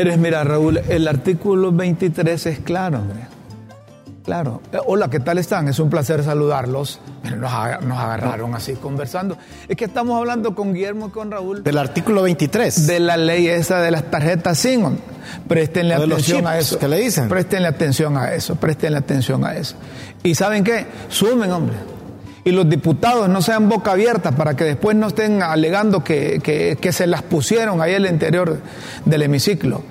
Pero es, mira, Raúl, el artículo 23 es claro, hombre. Claro. Hola, ¿qué tal están? Es un placer saludarlos. Pero nos, aga- nos agarraron así conversando. Es que estamos hablando con Guillermo y con Raúl Del artículo 23. de la ley esa de las tarjetas SIM. De los atención a eso. ¿qué le dicen? Préstenle atención a eso. Préstenle atención a eso. Y ¿saben qué? Sumen, hombre. Y los diputados no sean boca abierta para que después no estén alegando que, que- que se las pusieron ahí al interior del hemiciclo.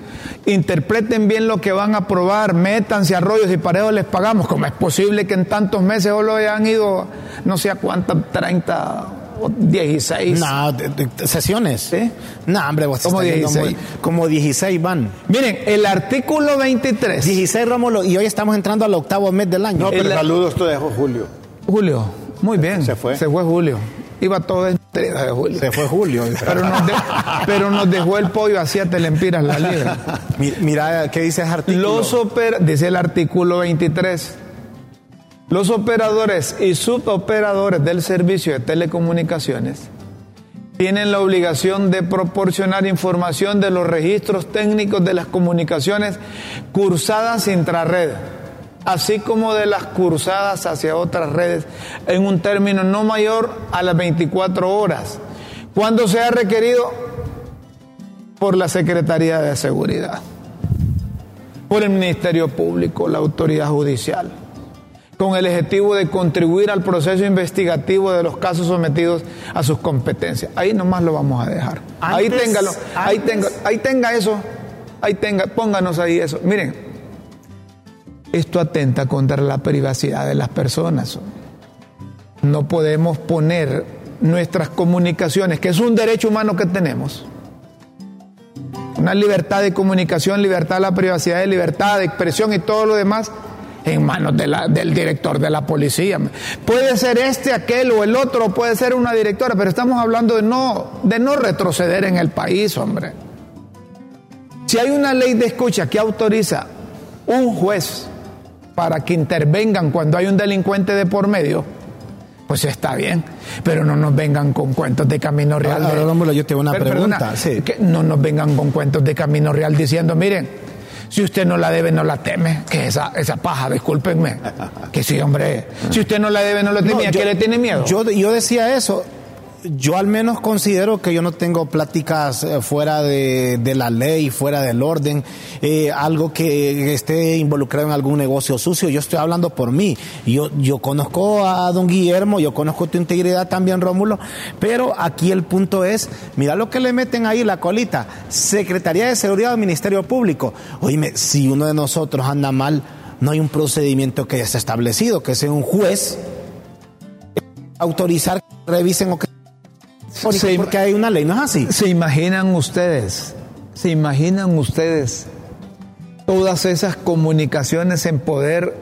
Interpreten bien lo que van a aprobar, métanse a rollos y parejos les pagamos. como es posible que en tantos meses solo hayan ido no sé a cuántas, 30 o 16? No, de- de- sesiones. ¿Sí? No, hombre, vos Como estás yendo 16. muy- como 16 van. Miren, el artículo 23. 16, Rómulo, y hoy estamos entrando al octavo mes del año. No, pero El- saludos te dejo Julio. Julio, muy bien. Se fue. Se fue Julio. Iba todo desnutrido de Julio. Se fue Julio. Pero nos, de- pero nos dejó el pollo a siete lempiras la libra. Mi- Mira, ¿qué dice ese artículo? Los oper- dice el artículo 23. Los operadores y suboperadores del servicio de telecomunicaciones tienen la obligación de proporcionar información de los registros técnicos de las comunicaciones cursadas intrarred, así como de las cursadas hacia otras redes en un término no mayor a las 24 horas, cuando sea requerido por la Secretaría de Seguridad por el Ministerio Público, la autoridad judicial, con el objetivo de contribuir al proceso investigativo de los casos sometidos a sus competencias. Ahí nomás lo vamos a dejar. ahí téngalo, ahí tenga, ahí tenga eso, ahí tenga, pónganos ahí eso. Miren, esto atenta contra la privacidad de las personas. No podemos poner nuestras comunicaciones, que es un derecho humano que tenemos, una libertad de comunicación, libertad de la privacidad, libertad de expresión y todo lo demás en manos del director de la policía. Puede ser este, aquel o el otro, puede ser una directora, pero estamos hablando de no, de no retroceder en el país, hombre. Si hay una ley de escucha que autoriza un juez para que intervengan cuando hay un delincuente de por medio, pues está bien, pero no nos vengan con cuentos de camino real. Ahora, de- yo tengo una pregunta, sí. que no nos vengan con cuentos de camino real diciendo, miren, si usted no la debe, no la teme, que esa, esa paja, discúlpenme, que sí, hombre, si usted no la debe, no la teme, No, ¿a qué le tiene miedo? Yo, yo decía eso. Yo al menos considero que yo no tengo pláticas eh, fuera de, la ley, fuera del orden, eh, algo que esté involucrado en algún negocio sucio. Yo estoy hablando por mí. Yo, yo conozco a don Guillermo, yo conozco tu integridad también, Rómulo, pero aquí el punto es, mira lo que le meten ahí la colita, Secretaría de Seguridad del Ministerio Público. Oíme, si uno de nosotros anda mal, no hay un procedimiento que esté establecido, que sea un juez autorizar que revisen o que porque, Se- porque hay una ley, no es así. ¿Se imaginan ustedes, se imaginan ustedes todas esas comunicaciones en poder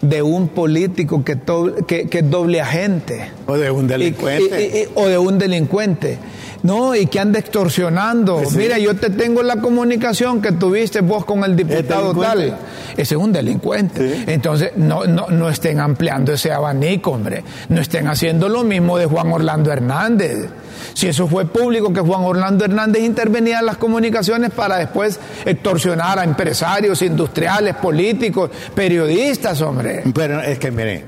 de un político que, to- que, que es doble agente? O de un Y- delincuente. y- y- o de un delincuente. No, y que anda extorsionando. Sí. Mira, yo te tengo la comunicación que tuviste vos con el diputado tal. Ese es un delincuente. Sí. Entonces, no, no, no estén ampliando ese abanico, hombre. No estén haciendo lo mismo de Juan Orlando Hernández. Si eso fue público, que Juan Orlando Hernández intervenía en las comunicaciones para después extorsionar a empresarios, industriales, políticos, periodistas, hombre. Pero es que mire,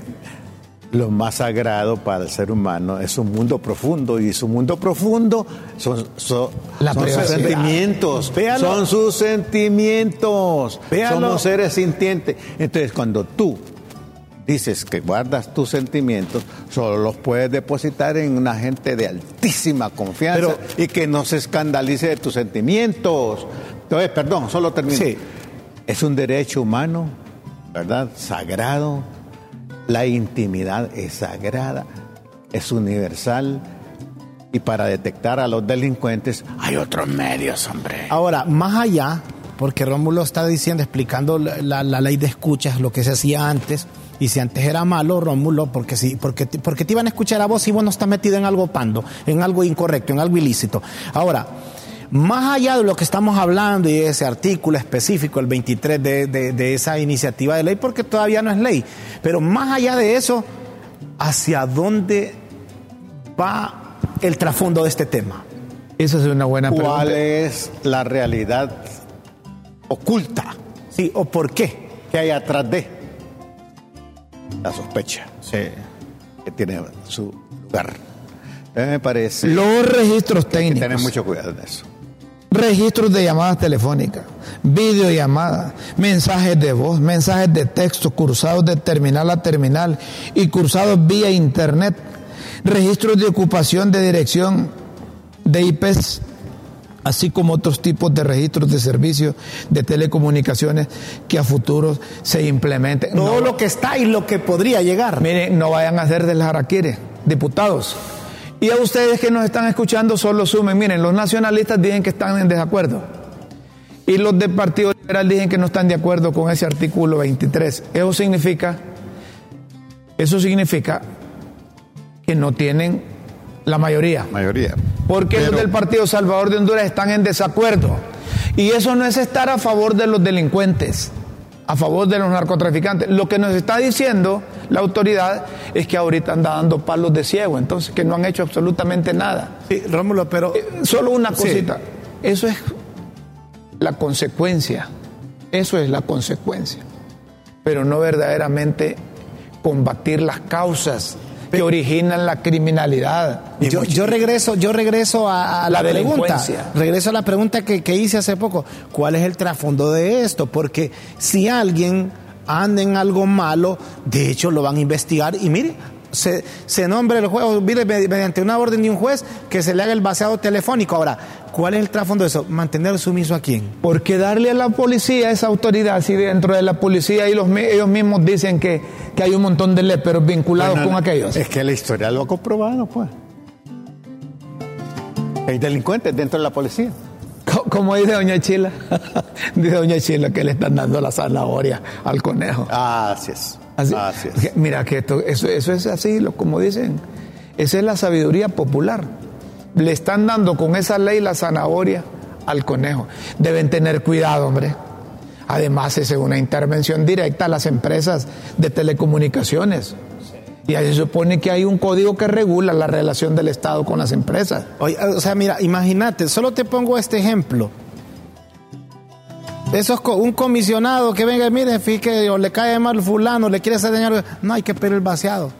lo más sagrado para el ser humano es un mundo profundo y su mundo profundo son, son, sus sentimientos. Véalo. Son sus sentimientos. Véalo. Somos seres sintientes. Entonces, cuando tú dices que guardas tus sentimientos, solo los puedes depositar en una gente de altísima confianza Pero- y que no se escandalice de tus sentimientos. Entonces, perdón, solo termino. Sí. Es un derecho humano, ¿verdad? Sagrado. La intimidad es sagrada. es universal y para detectar a los delincuentes hay otros medios, hombre. Ahora, más allá, porque Rómulo está diciendo, explicando la, ley de escuchas, lo que se hacía antes, y si antes era malo, Rómulo, porque, si, porque, porque te iban a escuchar a vos si vos no estás metido en algo pando, en algo incorrecto, en algo ilícito. Ahora, más allá de lo que estamos hablando y ese artículo específico, el 23 de, de, de, esa iniciativa de ley, porque todavía no es ley, pero más allá de eso, ¿hacia dónde va el trasfondo de este tema? Esa es una buena pregunta. ¿Cuál es la realidad oculta? Sí, o por qué que hay atrás de la sospecha sí. que tiene su lugar. Me parece. Los registros técnicos. Hay que tener mucho cuidado en eso. Registros de llamadas telefónicas, videollamadas, mensajes de voz, mensajes de texto, cursados de terminal a terminal y cursados vía internet, registros de ocupación de dirección de IPs, así como otros tipos de registros de servicios de telecomunicaciones que a futuro se implementen. Todo no, lo que está y lo que podría llegar. Miren, no vayan a hacer del jaraquire, diputados. Y a ustedes que nos están escuchando solo sumen, miren, los nacionalistas dicen que están en desacuerdo. Y los del Partido Liberal dicen que no están de acuerdo con ese artículo 23. Eso significa, eso significa que no tienen la mayoría. Mayoría. Porque Pero... los del Partido Salvador de Honduras están en desacuerdo. Y eso no es estar a favor de los delincuentes, a favor de los narcotraficantes. Lo que nos está diciendo la autoridad es que ahorita anda dando palos de ciego, entonces que no han hecho absolutamente nada. Sí, Rómulo, pero... Eh, solo una cosita. Sí. Eso es la consecuencia. Eso es la consecuencia. Pero no verdaderamente combatir las causas que originan la criminalidad. Yo, yo, regreso, yo regreso a, a la, la pregunta. Regreso a la pregunta que, que, hice hace poco. ¿Cuál es el trasfondo de esto? Porque si alguien anda en algo malo, de hecho lo van a investigar y mire, se, se nombre el juez, mire, mediante una orden de un juez que se le haga el vaciado telefónico. Ahora, ¿cuál es el trasfondo de eso? ¿Mantener sumiso a quién? Porque darle a la policía esa autoridad, si dentro de la policía y los, ellos mismos dicen que, que hay un montón de léperos vinculados bueno, con aquellos. Es que la historia lo ha comprobado, pues. Hay delincuentes dentro de la policía. Como dice Doña Chila, dice Doña Chila que le están dando la zanahoria al conejo. Ah, así es. Así, así es. Mira que esto, eso, eso es así, lo, como dicen. Esa es la sabiduría popular. Le están dando con esa ley la zanahoria al conejo. Deben tener cuidado, hombre. Además, es una intervención directa a las empresas de telecomunicaciones. Y ahí se supone que hay un código que regula la relación del Estado con las empresas. O sea, mira, imagínate, solo te pongo este ejemplo. Eso es un comisionado que venga y mire, fíjate, o le cae mal fulano, le quiere hacer daño. No, hay que pedir el vaciado.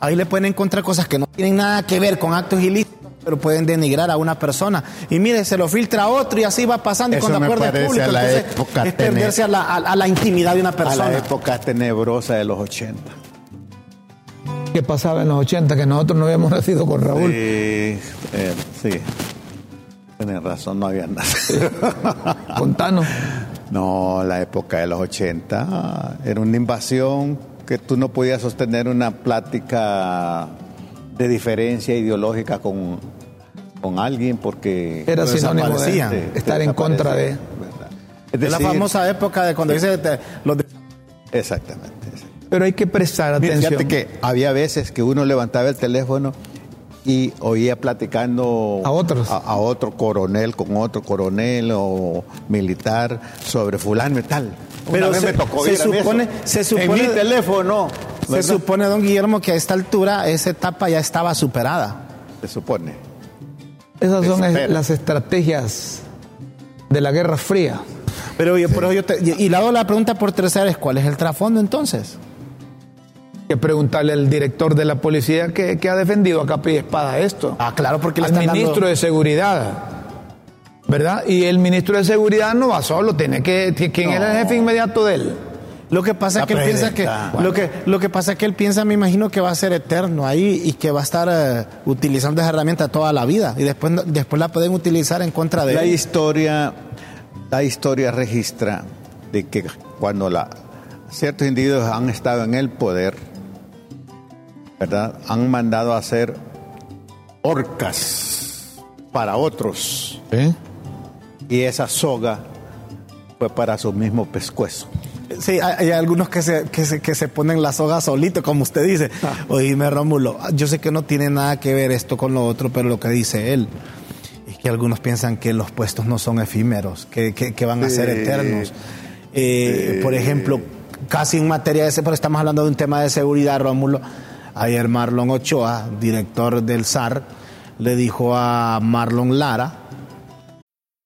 Ahí le pueden encontrar cosas que no tienen nada que ver con actos ilícitos, pero pueden denigrar a una persona. Y mire, se lo filtra a otro y así va pasando. Eso y cuando acuerda el público, la entonces, es perderse a la, a, a la, intimidad de una persona. A la época tenebrosa de los 80. ¿Qué pasaba en los 80? Que nosotros no habíamos nacido con Raúl. Sí, eh, sí. Tienes razón, no habían nacido. Contanos. No, la época de los 80 era una invasión que tú no podías sostener una plática de diferencia ideológica con, con alguien porque era sinónimo de estar en contra de. Es, decir, la famosa época de cuando dice de, los de... Exactamente, exactamente. Pero hay que prestar atención. Fíjate que había veces que uno levantaba el teléfono y oía platicando a otros a, a, otro coronel con otro coronel o militar sobre fulano y tal pero se, me tocó se, supone, se supone en mi teléfono se supone don Guillermo que a esta altura esa etapa ya estaba superada se supone esas son es, las estrategias de la Guerra Fría pero, sí. pero yo te, y le hago la pregunta por tercera vez ¿cuál es el trasfondo entonces? que preguntarle al director de la policía que, que ha defendido a capa y espada esto. Ah, claro, porque le al ministro dando... de Seguridad. ¿Verdad? Y el ministro de Seguridad no va solo, tiene que. ¿Quién no. era el jefe inmediato de él? Lo que pasa es que él piensa que bueno. lo que lo que pasa es que él piensa, me imagino que va a ser eterno ahí y que va a estar uh, utilizando esa herramienta toda la vida y después después la pueden utilizar en contra de la él. historia la historia registra de que cuando la ciertos individuos han estado en el poder ¿verdad? Han mandado a hacer orcas para otros. Y esa soga fue para su mismo pescuezo. Sí, hay, algunos que se, que, se, que se ponen la soga solito, como usted dice. Ah. Oíme, Rómulo, yo sé que no tiene nada que ver esto con lo otro, pero lo que dice él es que algunos piensan que los puestos no son efímeros, que, que, van a ser eternos. Eh, por ejemplo, casi en materia de ese, pero estamos hablando de un tema de seguridad, Rómulo. Ayer Marlon Ochoa, director del SAR, le dijo a Marlon Lara,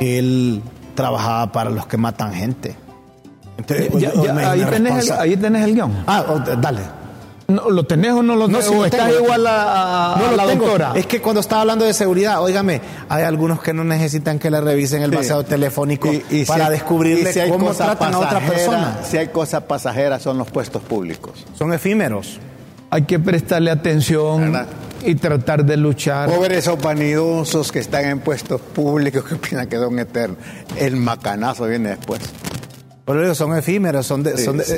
él trabajaba para los que matan gente. ahí, tenés el, ahí, tenés el, guion. Ah, dale. ¿Lo tenés o no lo tenés? ¿O estás igual a, la doctora? Es que cuando estaba hablando de seguridad, óigame, hay algunos que no necesitan que le revisen el sí. telefónico para descubrirle cómo tratan a otra persona. Si hay cosas pasajeras, son los puestos públicos. Son efímeros. Hay que prestarle atención y tratar de luchar. Pobres esos vanidosos que están en puestos públicos que opinan que son eternos. El macanazo viene después. Por eso son efímeros, son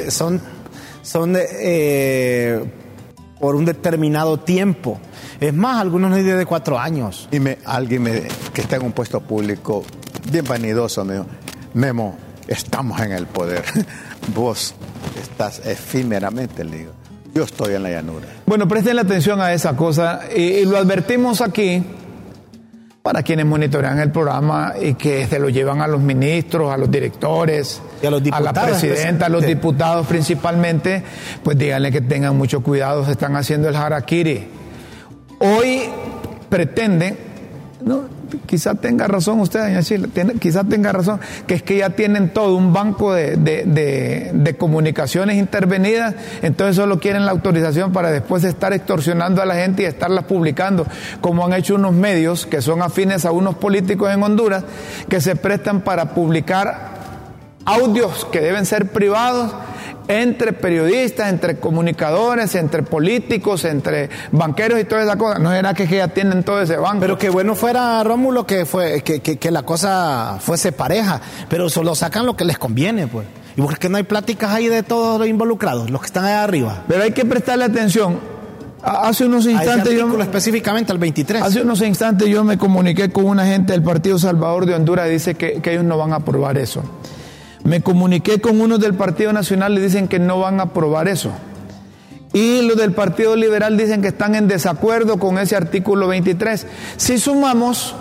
son, son, eh, por un determinado tiempo. Es más, algunos no de cuatro años. Y me, alguien me, que está en un puesto público bien vanidoso me dijo, Memo, estamos en el poder. Vos estás efímeramente, le digo. Yo estoy en la llanura. Bueno, presten atención a esa cosa y, lo advertimos aquí para quienes monitorean el programa y que se lo llevan a los ministros, a los directores, a, la presidenta, a los diputados principalmente, pues díganle que tengan mucho cuidado, se están haciendo el harakiri. Hoy pretenden, ¿no? quizá tenga razón usted, doña Chile, quizá tenga razón, que es que ya tienen todo un banco de, comunicaciones intervenidas, entonces solo quieren la autorización para después estar extorsionando a la gente y estarlas publicando, como han hecho unos medios que son afines a unos políticos en Honduras, que se prestan para publicar audios que deben ser privados entre periodistas, entre comunicadores, entre políticos, entre banqueros y toda esa cosa. No era que ya tienen todo ese banco. Pero que bueno fuera, Rómulo, que, fue, que, que, la cosa fuese pareja, pero solo sacan lo que les conviene, pues. Y porque no hay pláticas ahí de todos los involucrados, los que están allá arriba. Pero hay que prestarle atención. Hace unos instantes yo específicamente al 23. Hace unos instantes yo me comuniqué con una gente del Partido Salvador de Honduras y dice que, que ellos no van a aprobar eso. Me comuniqué con unos del Partido Nacional y dicen que no van a aprobar eso. Y los del Partido Liberal dicen que están en desacuerdo con ese artículo 23. Si sumamos...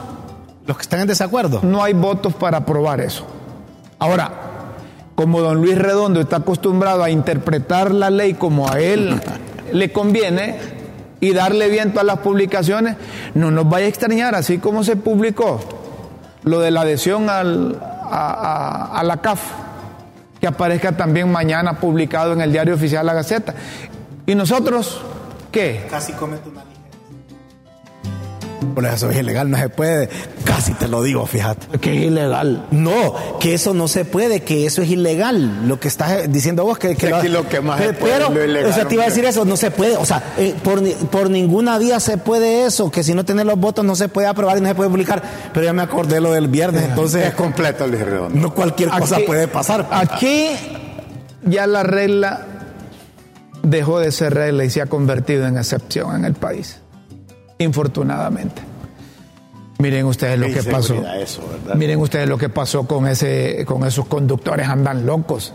Los que están en desacuerdo. No hay votos para aprobar eso. Ahora, como don Luis Redondo está acostumbrado a interpretar la ley como a él le conviene y darle viento a las publicaciones, no nos vaya a extrañar, así como se publicó lo de la adhesión al, a, la CAF, que aparezca también mañana publicado en el diario oficial La Gaceta. ¿Y nosotros qué? Casi comete una por eso es ilegal, no se puede. Casi te lo digo, fíjate. Que es ilegal. No, que eso no se puede, que eso es ilegal. Lo que estás diciendo vos, que, que lo, que más se puede, pero, ilegal, O sea, te iba a decir eso, no se puede. O sea, eh, por, por ninguna vía se puede eso, que si no tenés los votos no se puede aprobar y no se puede publicar. Pero ya me acordé lo del viernes, entonces. Es completo, Luis Redondo. No cualquier cosa puede pasar. Aquí ya la regla dejó de ser regla y se ha convertido en excepción en el país infortunadamente. Miren ustedes lo que pasó. Miren ustedes lo que pasó con ese, con esos conductores andan locos.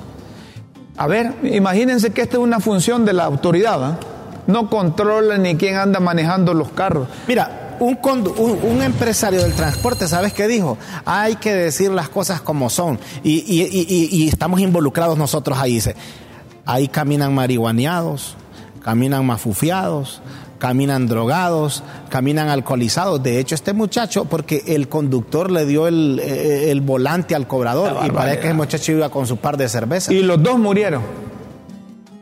A ver, imagínense que esta es una función de la autoridad. ¿ah? No controla ni quién anda manejando los carros. Mira, un, un, empresario del transporte, ¿sabes qué dijo? Hay que decir las cosas como son. Y, y estamos involucrados nosotros ahí. Dice, ahí caminan marihuaneados, caminan mafufiados, caminan drogados, caminan alcoholizados. De hecho, este muchacho, porque el conductor le dio el, eh, volante al cobrador y parece que el muchacho iba con su par de cervezas. Y los dos murieron.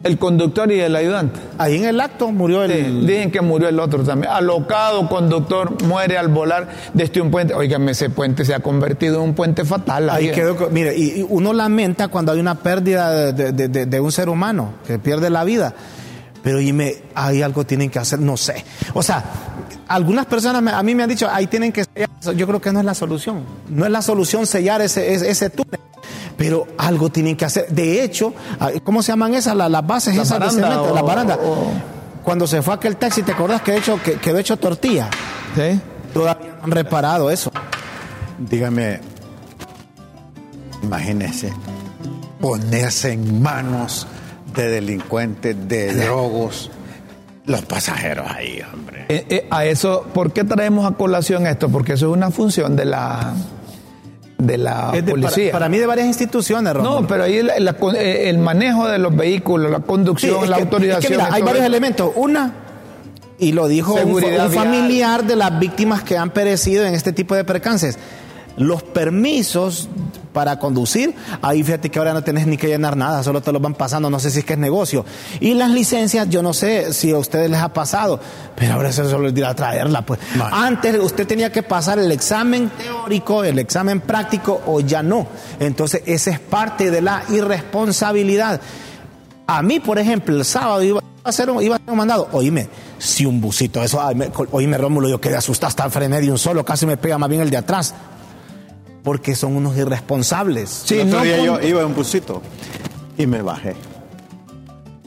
El conductor y el ayudante. Ahí en el acto murió el... Sí, dicen que murió el otro también. Alocado conductor muere al volar desde un puente. Óigame, ese puente se ha convertido en un puente fatal. Ahí quedó, co- mire, y, y uno lamenta cuando hay una pérdida de, de- de- de un ser humano que pierde la vida. Pero dime, hay algo tienen que hacer, no sé. O sea, algunas personas me- a mí me han dicho, ahí tienen que sellar. Yo creo que no es la solución. No es la solución sellar ese, ese, ese túnel. Pero algo tienen que hacer. De hecho, ah, ¿cómo se llaman esas? La- Las, bases La esas de cemento, o- las barandas. o- Cuando se fue aquel taxi, ¿te acordás que, de hecho, que quedó hecho tortilla? ¿Sí? Todavía no han reparado eso. Dígame, imagínese ponerse en manos de delincuentes, de drogos, los pasajeros ahí, hombre. Eh, eh, a eso, ¿por qué traemos a colación esto? Porque eso es una función de la de la Es de- policía. para, para mí de varias instituciones, Rómulo. no, pero ahí la- la- eh, el manejo de los vehículos, la conducción, la que- autorización. es que mira, y hay varios eso. elementos. Una, y lo dijo un, un familiar de las víctimas que han perecido en este tipo de percances. Los permisos para conducir, ahí fíjate que ahora no tenés ni que llenar nada, solo te los van pasando, no sé si es que es negocio. Y las licencias, yo no sé si a ustedes les ha pasado, pero ahora eso solo ir a traerla. Pues. Antes usted tenía que pasar el examen teórico, el examen práctico, o ya no. Entonces, esa es parte de la irresponsabilidad. A mí, por ejemplo, el sábado iba a hacer un, iba a hacer un mandado. Oíme, si un busito, eso, ay, me- oíme, Rómulo, yo quedé asustado hasta frené de un solo, casi me pega más bien el de atrás. Porque son unos irresponsables. Sí, el otro no día con- yo iba en un busito y me bajé.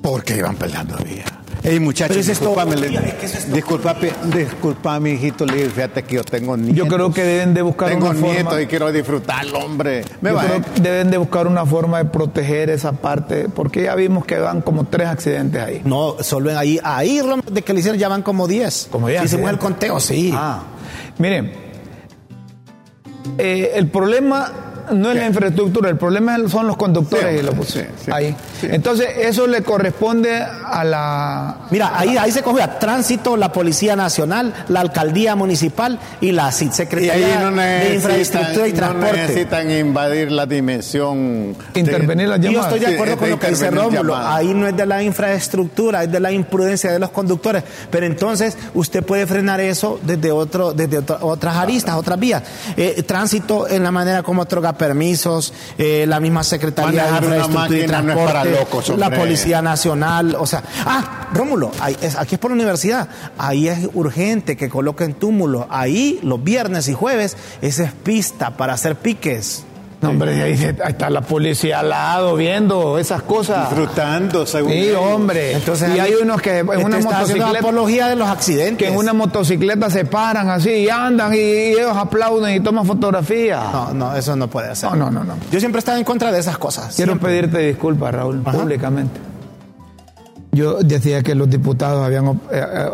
Porque iban peleando vía. Ey, muchachos, es disculpame, le- es todo disculpame, disculpame, hijito, le dije, fíjate que yo tengo nietos. Yo creo que deben de buscar Tengo una nietos forma. y quiero disfrutarlo, hombre. Me Yo bajé. creo que deben de buscar una forma de proteger esa parte, porque ya vimos que van como tres accidentes ahí. No, solo en ahí, ahí, de que le hicieron ya van como 10. Como 10 Hicimos el conteo, sí. Ah, miren, eh, el problema no es la infraestructura, el problema son los conductores Sí, y los sí, sí, ahí. sí. Entonces, eso le corresponde a la Mira, ahí, ahí se cogió a Tránsito, la Policía Nacional, la Alcaldía Municipal y la CIT, Y Secretaría ahí no de Infraestructura y necesitan, no Transporte. necesitan invadir la dimensión. de- intervenir las Y yo llamadas. estoy de acuerdo con de lo que dice Rómulo. llamadas. Ahí no es de la infraestructura, es de la imprudencia de los conductores. Pero entonces usted puede frenar eso desde otro, desde otra- otras aristas, otras vías. Eh, tránsito en la manera como otorga permisos, eh, la misma Secretaría de Manejar una Infraestructura y máquina no es Transporte, para locos, la. Policía Nacional, o sea, ah, Rómulo, ahí es- aquí es por la universidad. Ahí es urgente que coloquen túmulos. Ahí los viernes y jueves, esa es pista para hacer piques. No, hombre, ahí, está la policía al lado viendo esas cosas. Disfrutando, según Sí, hombre. Entonces, y hay unos que en Este una motocicleta apología de los accidentes. que en una motocicleta se paran así y andan y ellos aplauden y toman fotografías. No, no, eso no puede ser. No, no, no, no. Yo siempre he estado en contra de esas cosas. Quiero siempre. pedirte disculpas, Raúl, Ajá. públicamente. Yo decía que los diputados habían, eh, eh,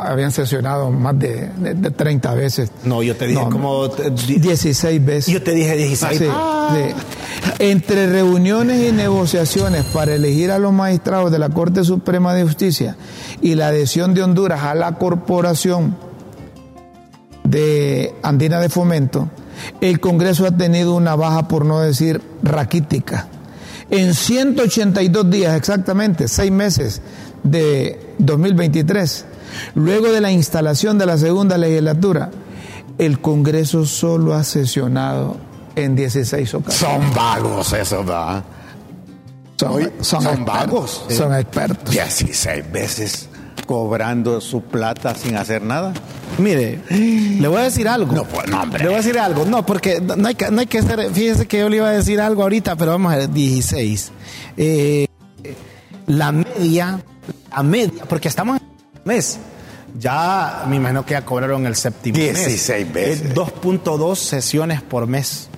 habían sesionado más de, de- de 30 veces. No, yo te dije No, como... te- di- 16 veces. Yo te dije 16. Sí, sí. Entre reuniones y negociaciones para elegir a los magistrados de la Corte Suprema de Justicia y la adhesión de Honduras a la corporación de Andina de Fomento, el Congreso ha tenido una baja, por no decir raquítica. En 182 días exactamente, seis meses de 2023, luego de la instalación de la segunda legislatura, el Congreso solo ha sesionado en 16 ocasiones. Son vagos esos, ¿verdad? Son, son vagos. Son expertos. 16 veces cobrando su plata sin hacer nada. Mire, le voy a decir algo. No, pues, no, hombre. Le voy a decir algo. No, porque no hay que, no hay que ser. Fíjese que yo le iba a decir algo ahorita, pero vamos a ver, 16. Eh, la media, la media, porque estamos en el mes. Ya me imagino que ya cobraron el séptimo mes. 16 veces. Es 2.2 sesiones por mes.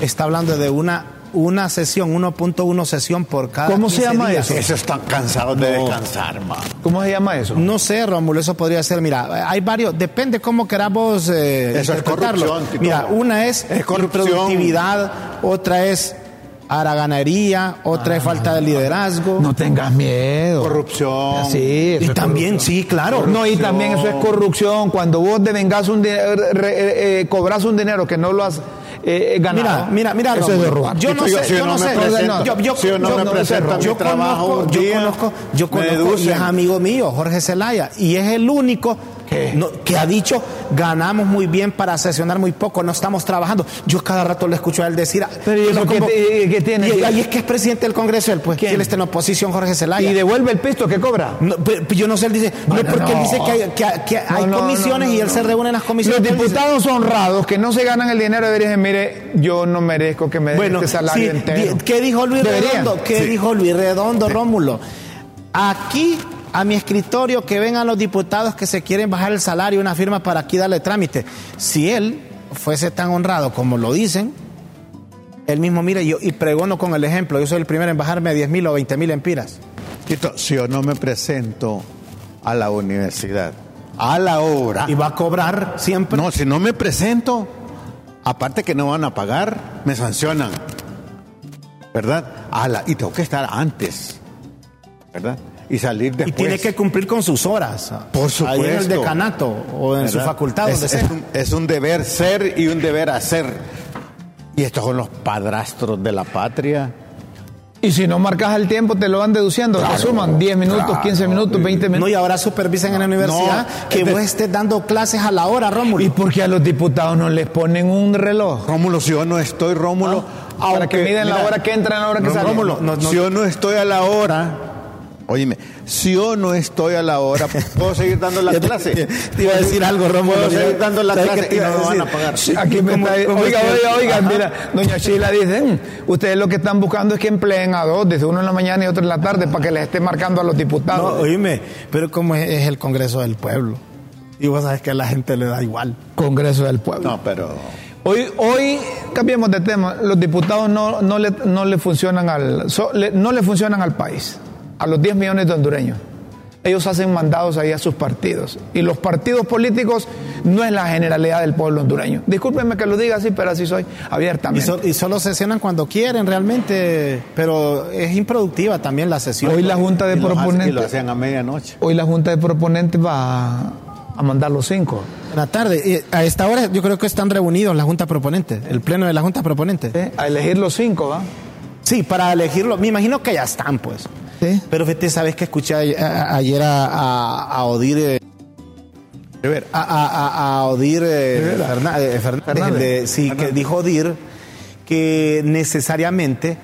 Está hablando de una, una sesión, 1.1 sesión por cada. ¿Cómo se 15 llama días. eso? Esos están cansados de No. descansar, man. ¿Cómo se llama eso? No sé, Rómulo, eso podría ser, mira, hay varios, depende cómo queramos eh, Eso es interpretarlo. corrupción, Tito. Mira, una es, Es corrupción. improductividad, otra es haraganería, otra es falta de liderazgo. No tengas miedo. Corrupción. Sí, eso y es también, corrupción. sí, claro. No, y también eso es corrupción. Cuando vos devengás un dinero, cobras un dinero que no lo has eh, ganado. Mira, mira, mira, Eso es de robar. Yo no Yo, sé, si yo no sé. presento- Yo- yo- si yo no yo me no presento mi yo trabajo conozco- yo conozco, yo conozco y es amigo mío, Jorge Zelaya, y es el único. No- que ha dicho ganamos muy bien para sesionar muy poco, no estamos trabajando. Yo cada rato le escucho a él decir. ah, Pero ¿y eso qué qué tiene? Y, y es que es presidente del Congreso, él, pues, ¿Quién? él está en oposición, Jorge Zelaya. Y devuelve el pisto que cobra. No, pero- pero yo no sé, él dice, Bueno, no, porque él dice que hay, que- que hay No, no, comisiones y él se reúne en las comisiones. Los dice- diputados honrados que no se ganan el dinero deberían mire, yo no merezco que me den Bueno, este salario sí, entero. ¿qué dijo Luis Deberían. Redondo? ¿Qué Sí. dijo Luis Redondo, Rómulo? Aquí, a mi escritorio, que vengan los diputados que se quieren bajar el salario, una firma para aquí darle trámite. Si él fuese tan honrado como lo dicen, él mismo, mire, yo, y pregono con el ejemplo, yo soy el primero en bajarme a 10 mil o 20 mil empiras. Tito, si yo no me presento a la universidad a la hora, Y va a cobrar siempre. no, si no me presento, aparte que no van a pagar, me sancionan, ¿verdad? A la, y tengo que estar antes, ¿verdad? Y salir y después. tiene que cumplir con sus horas. Por supuesto. Ahí en el decanato o en su facultad, es, donde es sea. un, es un deber ser y un deber hacer. Y estos son los padrastros de la patria. Y si no marcas el tiempo, te lo van deduciendo. te suman 10 minutos, 15 minutos, 20 No, minutos. y ahora supervisan en la universidad No, que de- vos estés dando clases a la hora, Rómulo. ¿Y por qué a los diputados no les ponen un reloj? Rómulo, si yo no estoy, Rómulo, Para que miden la hora que entra y la hora que sale. Rómulo, No, no, si yo no estoy a la hora, oíme, si yo no estoy a la hora, puedo seguir dando la te- clase. te iba a decir algo, Rómulo. Puedo seguir dando la ¿Sabes qué clase y no me van a pagar. Aquí me ¿Cómo- está, cómo oiga, oiga, oiga, Ajá. mira, doña Sheila dice, "Mm, ustedes lo que están buscando es que empleen a dos, desde uno en la mañana y otro en la tarde, para que les esté marcando a los No, diputados. oíme, pero como es, es el Congreso del Pueblo. Y vos sabes que a la gente le da igual. Congreso del Pueblo. No, pero Hoy, hoy cambiemos de tema. Los diputados no, no, le, no le funcionan al so- le- no le funcionan al país, a los 10 millones de hondureños. Ellos hacen mandados ahí a sus partidos. Y los partidos políticos no es la generalidad del pueblo hondureño. Discúlpenme que lo diga así, pero así soy, Y, abiertamente. so- y solo sesionan cuando quieren realmente, pero es improductiva también la sesión. Hoy la Junta de y lo hacen- y lo Proponentes, hacían a medianoche. hoy la Junta de Proponentes va a, a mandar los cinco. En la tarde, y a esta hora yo creo que están reunidos la Junta Proponente, el pleno de la Junta Proponente. ¿sí? A elegir los cinco, ¿va? Sí, para elegirlo, me imagino que ya están, pues. Sí. Pero fíjate, sabes que escuché a- ayer a, a, a Odir, eh, a, Odir eh, Ferná- eh, Fernández, Fernández. el de- sí, que dijo Odir que necesariamente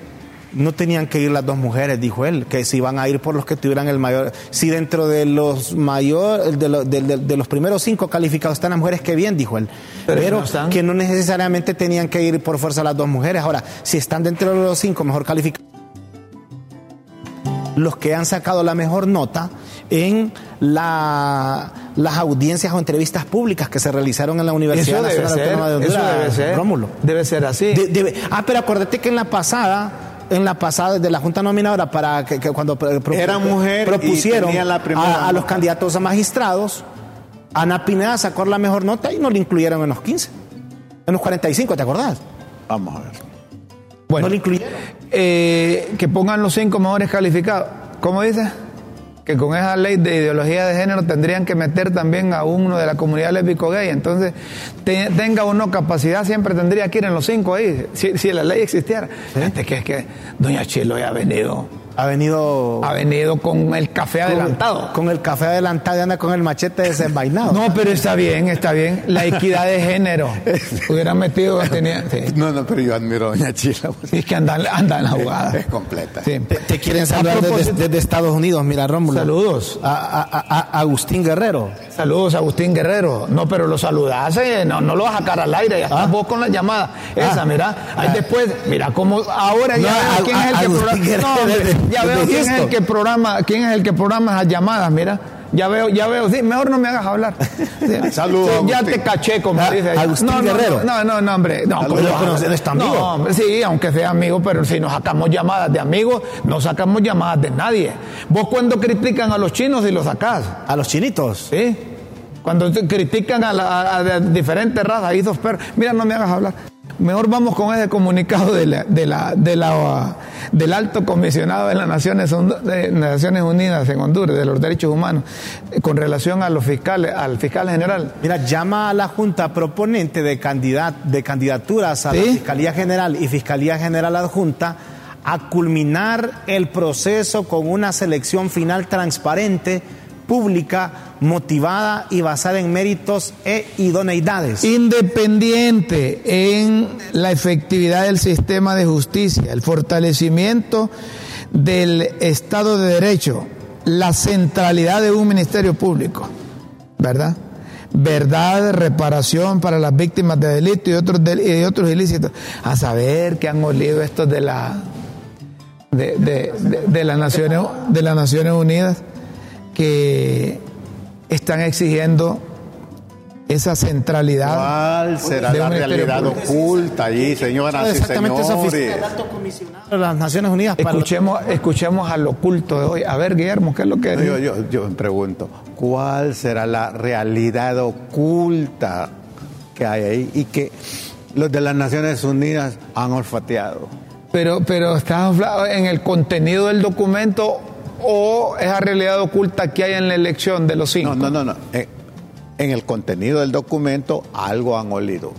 no tenían que ir las dos mujeres, dijo él, que si iban a ir por los que tuvieran el mayor, si dentro de los mayor, de, lo- de- de- de los primeros cinco calificados están las mujeres, que bien, dijo él, Pero pero, no están. que no necesariamente tenían que ir por fuerza las dos mujeres. Ahora, si están dentro de los cinco mejor calificados, los que han sacado la mejor nota en la, las audiencias o entrevistas públicas que se realizaron en la Universidad Eso debe Nacional ser, Autónoma de eso Honduras. debe ser. Rómulo. Debe ser así. De- debe- ah, pero acuérdate que en la pasada, en la pasada de la Junta Nominadora, para que, que cuando pro- Era mujer propusieron la a, a los candidatos a magistrados, Ana Pineda sacó la mejor nota y no le incluyeron en los 15, en los 45, ¿te acordás? vamos a ver. Bueno, no le incluyeron. eh, que pongan los cinco mejores calificados. ¿Cómo dice? Que con esa ley de ideología de género tendrían que meter también a uno de la comunidad lésbico-gay. Entonces, te- tenga uno capacidad, siempre tendría que ir en los cinco ahí, si, si la ley existiera. Fíjate que es que Doña Chilo ya ha venido, Ha venido ha venido con el café adelantado. Con el café adelantado y anda con el machete desenvainado. No, pero está bien, está bien. La equidad de género. Hubieran metido, tenía, sí. No, no, pero yo admiro a Doña Chila. Sí, es que andan, andan en la jugada. Es completa. Sí. Te, te quieren saludar desde, Estados Unidos, mira, Rómulo. Saludos. A, a- a- Agustín Guerrero. Saludos, Agustín Guerrero. No, pero lo saludás, eh, no, no lo vas a sacar al aire, ya estás Ah. vos con la llamada. Esa, Ah. mira. Ahí Ah. después, mira cómo ahora ya No, veo a- quién es el que programa. No, ya veo quién es el que programa, quién es el que programa esas llamadas, mira. Ya veo, ya veo, sí, mejor no me hagas hablar. Sí. Saludos, Sí, Ya te caché, como Ah, dice. Agustín no, no, Guerrero. No, no, no, hombre. No, Saludos, ¿cómo pero vas a- no es tu amigo. No, hombre, sí, aunque sea amigo, pero si nos sacamos llamadas de amigos, no sacamos llamadas de nadie. Vos cuando critican a los chinos y los sacás. A los chinitos. ¿Sí? Cuando critican a, la- a- a diferentes razas, ahí dos perros. Mira, no me hagas hablar. Mejor vamos con ese comunicado de la, de la, de la, del alto comisionado de las Naciones, de Naciones Unidas en Honduras, de los derechos humanos, con relación a los fiscales, al fiscal general. Mira, llama a la Junta proponente de, candidat, de candidaturas a la Fiscalía General y Fiscalía General Adjunta a culminar el proceso con una selección final transparente pública, motivada y basada en méritos e idoneidades. Independiente en la efectividad del sistema de justicia, el fortalecimiento del Estado de Derecho, la centralidad de un ministerio público, ¿verdad? Verdad, reparación para las víctimas de delito y otros, y otros ilícitos. A saber que han olido estos de la de, de, de las Naciones de las Naciones Unidas que están exigiendo esa centralidad. ¿Cuál será la realidad oculta allí, señoras y señores? de las Naciones Unidas. Escuchemos, escuchemos al oculto de hoy. A ver, Guillermo, ¿qué es lo que yo, yo, yo me pregunto, ¿cuál será la realidad oculta que hay ahí y que los de las Naciones Unidas han olfateado? Pero, pero está en el contenido del documento o esa realidad oculta que hay en la elección de los cinco? No, no, no, no. Eh, en el contenido del documento algo han olido.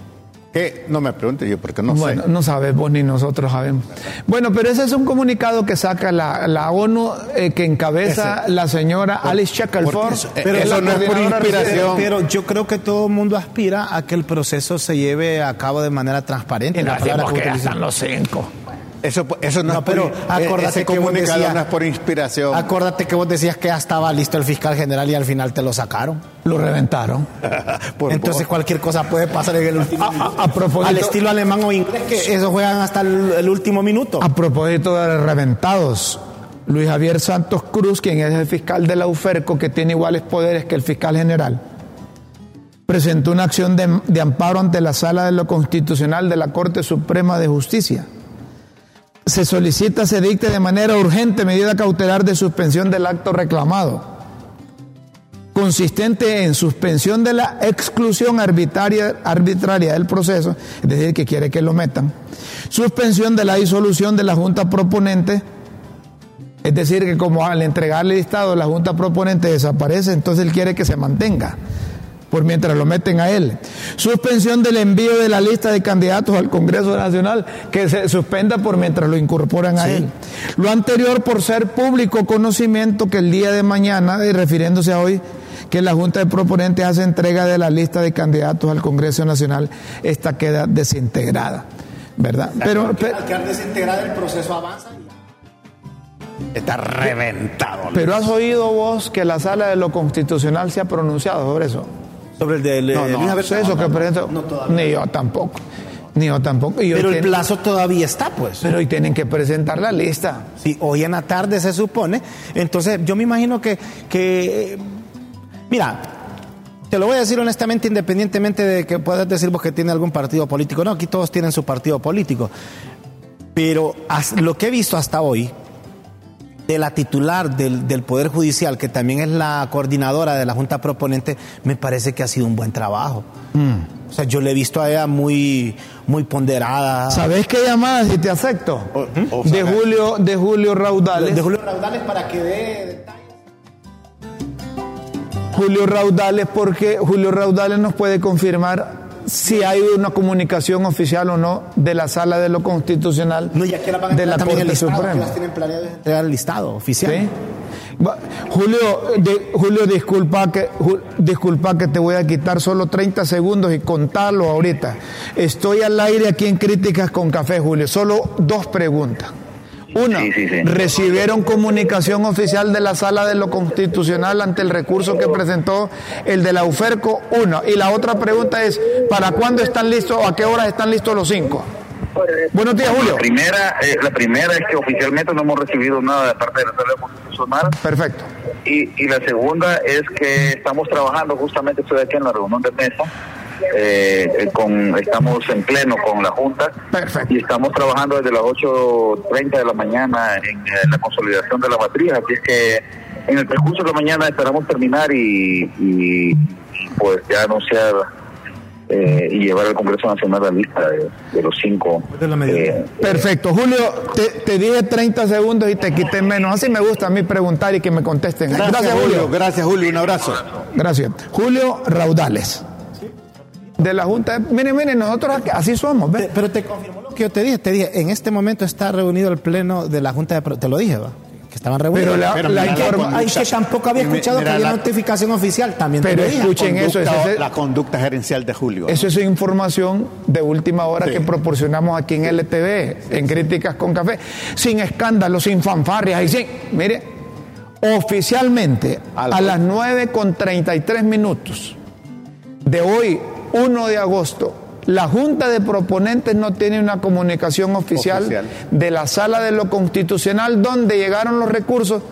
¿Qué? No me pregunte yo porque no bueno, no sabemos ni nosotros sabemos. Bueno, pero ese es un comunicado que saca la, ONU eh, que encabeza la señora Alice Shackelford. pero eso no es por inspiración. Pero yo creo que todo el mundo aspira a que el proceso se lleve a cabo de manera transparente. En la palabra que están los cinco. Eso, eso no, es pero por, acuérdate que vos decías, no es por inspiración. Acuérdate que vos decías que ya estaba listo el fiscal general y al final te lo sacaron. Lo reventaron. Entonces cualquier cosa puede pasar en el último a, propósito, Al estilo alemán o inglés, que eso juegan hasta el, último minuto. A propósito de reventados, Luis Javier Santos Cruz, quien es el fiscal de la UFERCO, que tiene iguales poderes que el fiscal general, presentó una acción de, de amparo ante la Sala de lo Constitucional de la Corte Suprema de Justicia se solicita se dicte de manera urgente medida cautelar de suspensión del acto reclamado, consistente en suspensión de la exclusión arbitraria, del proceso, es decir, que quiere que lo metan, suspensión de la disolución de la Junta Proponente, es decir, que como al entregarle el Estado la Junta Proponente desaparece, entonces él quiere que se mantenga por mientras lo meten a él. Suspensión del envío de la lista de candidatos al Congreso Nacional, que se suspenda por mientras lo incorporan a él. Lo anterior por ser público conocimiento que el día de mañana, y refiriéndose a hoy, que la Junta de Proponentes hace entrega de la lista de candidatos al Congreso Nacional, esta queda desintegrada. ¿Verdad? Pero, al quedar desintegrada el proceso avanza. Está reventado. Pero has oído vos que la sala de lo constitucional se ha pronunciado sobre eso. Sobre el de no, no, eso que presento, ni yo tampoco. Ni yo tampoco. pero el plazo todavía está, pues. Pero hoy tienen que presentar la lista. Sí, hoy en la tarde se supone. Entonces, yo me imagino que, que mira, te lo voy a decir honestamente, independientemente de que puedas decir vos que tiene algún partido político. No, aquí todos tienen su partido político. Pero lo que he visto hasta hoy, de la titular del, del, Poder Judicial, que también es la coordinadora de la Junta Proponente, me parece que ha sido un buen trabajo. Mm. O sea, yo le he visto a ella muy, muy ponderada. ¿Sabes qué llamada si te acepto? de, Julio, de Julio Raudales. De Julio Raudales para que dé detalles. Julio Raudales, porque Julio Raudales nos puede confirmar si hay una comunicación oficial o no de la sala de lo constitucional de la Corte Suprema. el listado oficial. Julio, Julio, disculpa que, disculpa que te voy a quitar solo 30 segundos y contarlo ahorita. Estoy al aire aquí en Críticas con Café, Julio. Solo dos preguntas. Una, recibieron comunicación oficial de la Sala de lo Constitucional ante el recurso que presentó el de la UFERCO. Uno. Y la otra pregunta es, ¿para cuándo están listos o a qué horas están listos los cinco? Buenos días, Julio. La primera, eh, la primera es que oficialmente no hemos recibido nada de parte de la Sala Constitucional. Perfecto. Y, y la segunda es que estamos trabajando, justamente estoy aquí en la reunión de mesa, eh, con, estamos en pleno con la Junta y estamos trabajando desde las 8.30 de la mañana en, la consolidación de la matriz, así es que en el transcurso de la mañana esperamos terminar y, y pues ya anunciar eh, y llevar al Congreso Nacional la lista de, los cinco. Eh, Perfecto. Julio, te, dije 30 segundos y te quité menos. Así me gusta a mí preguntar y que me contesten. Gracias, Julio. Gracias, Julio. Un abrazo. Gracias. Julio Raudales. De la Junta. Miren, miren, nosotros así somos. Pero te confirmó lo que yo te dije. Te dije, en este momento está reunido el Pleno de la Junta de... Te lo dije, ¿va? estaban reunidos. Pero la, que tampoco había escuchado que había notificación oficial también. Pero escuchen eso. es la conducta gerencial de Julio. Eso es información de última hora que proporcionamos aquí en LTV, en Críticas con Café, sin escándalos, sin fanfarrias y sin. Mire, oficialmente a las 9 con 33 minutos de hoy, 1 de agosto, la Junta de Proponentes no tiene una comunicación oficial, de la Sala de lo Constitucional donde llegaron los recursos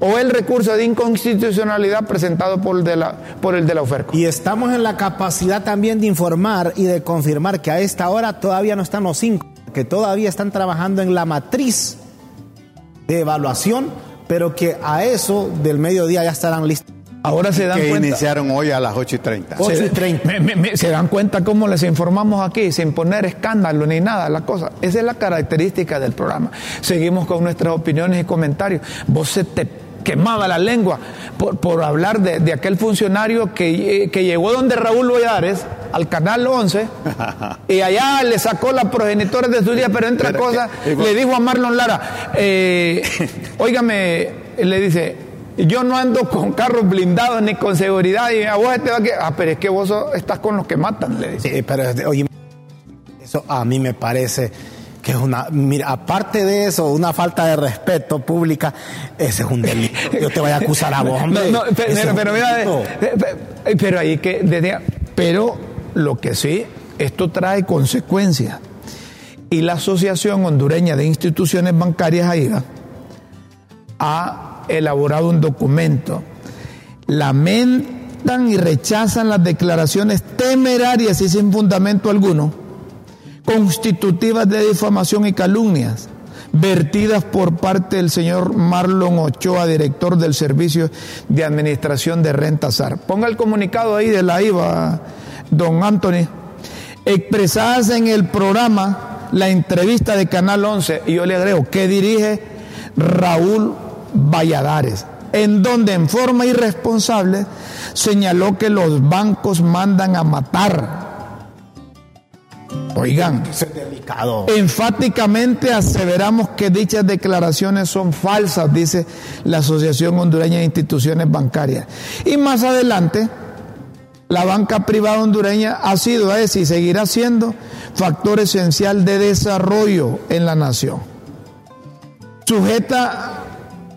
o el recurso de inconstitucionalidad presentado por el de la, por el de la oferta. Y estamos en la capacidad también de informar y de confirmar que a esta hora todavía no están los cinco, que todavía están trabajando en la matriz de evaluación, pero que a eso del mediodía ya estarán listos. Ahora se dan que cuenta. iniciaron hoy a las 8 y 30. 8 y 30. Se, dan cuenta cómo les informamos aquí, sin poner escándalo ni nada, la cosa. Esa es la característica del programa. Seguimos con nuestras opiniones y comentarios. Vos se te quemaba la lengua por, hablar de, aquel funcionario que, que, llegó donde Raúl Valladares, al canal 11, y allá le sacó la progenitora de su día, pero entre cosas, le dijo a Marlon Lara, eh, óigame, le dice, yo no ando con carros blindados ni con seguridad y a vos te va que ah pero es que vos estás con los que matan le dice. sí pero oye eso a mí me parece que es una mira aparte de eso una falta de respeto pública ese es un delito yo te voy a acusar a vos hombre. No, pero, pero, mira pero ahí que desde pero lo que sí esto trae consecuencias y la Asociación Hondureña de Instituciones Bancarias AIDA ha elaborado un documento. Lamentan y rechazan las declaraciones temerarias y sin fundamento alguno, constitutivas de difamación y calumnias, vertidas por parte del señor Marlon Ochoa, director del Servicio de Administración de Renta SAR. Ponga el comunicado ahí de la IVA, don Anthony. Expresadas en el programa la entrevista de Canal 11, y yo le agrego, que dirige Raúl Valladares, en donde en forma irresponsable señaló que los bancos mandan a matar. Oigan, enfáticamente aseveramos que dichas declaraciones son falsas, dice la Asociación Hondureña de Instituciones Bancarias. Y más adelante, la banca privada hondureña ha sido, es y seguirá siendo factor esencial de desarrollo en la nación. Sujeta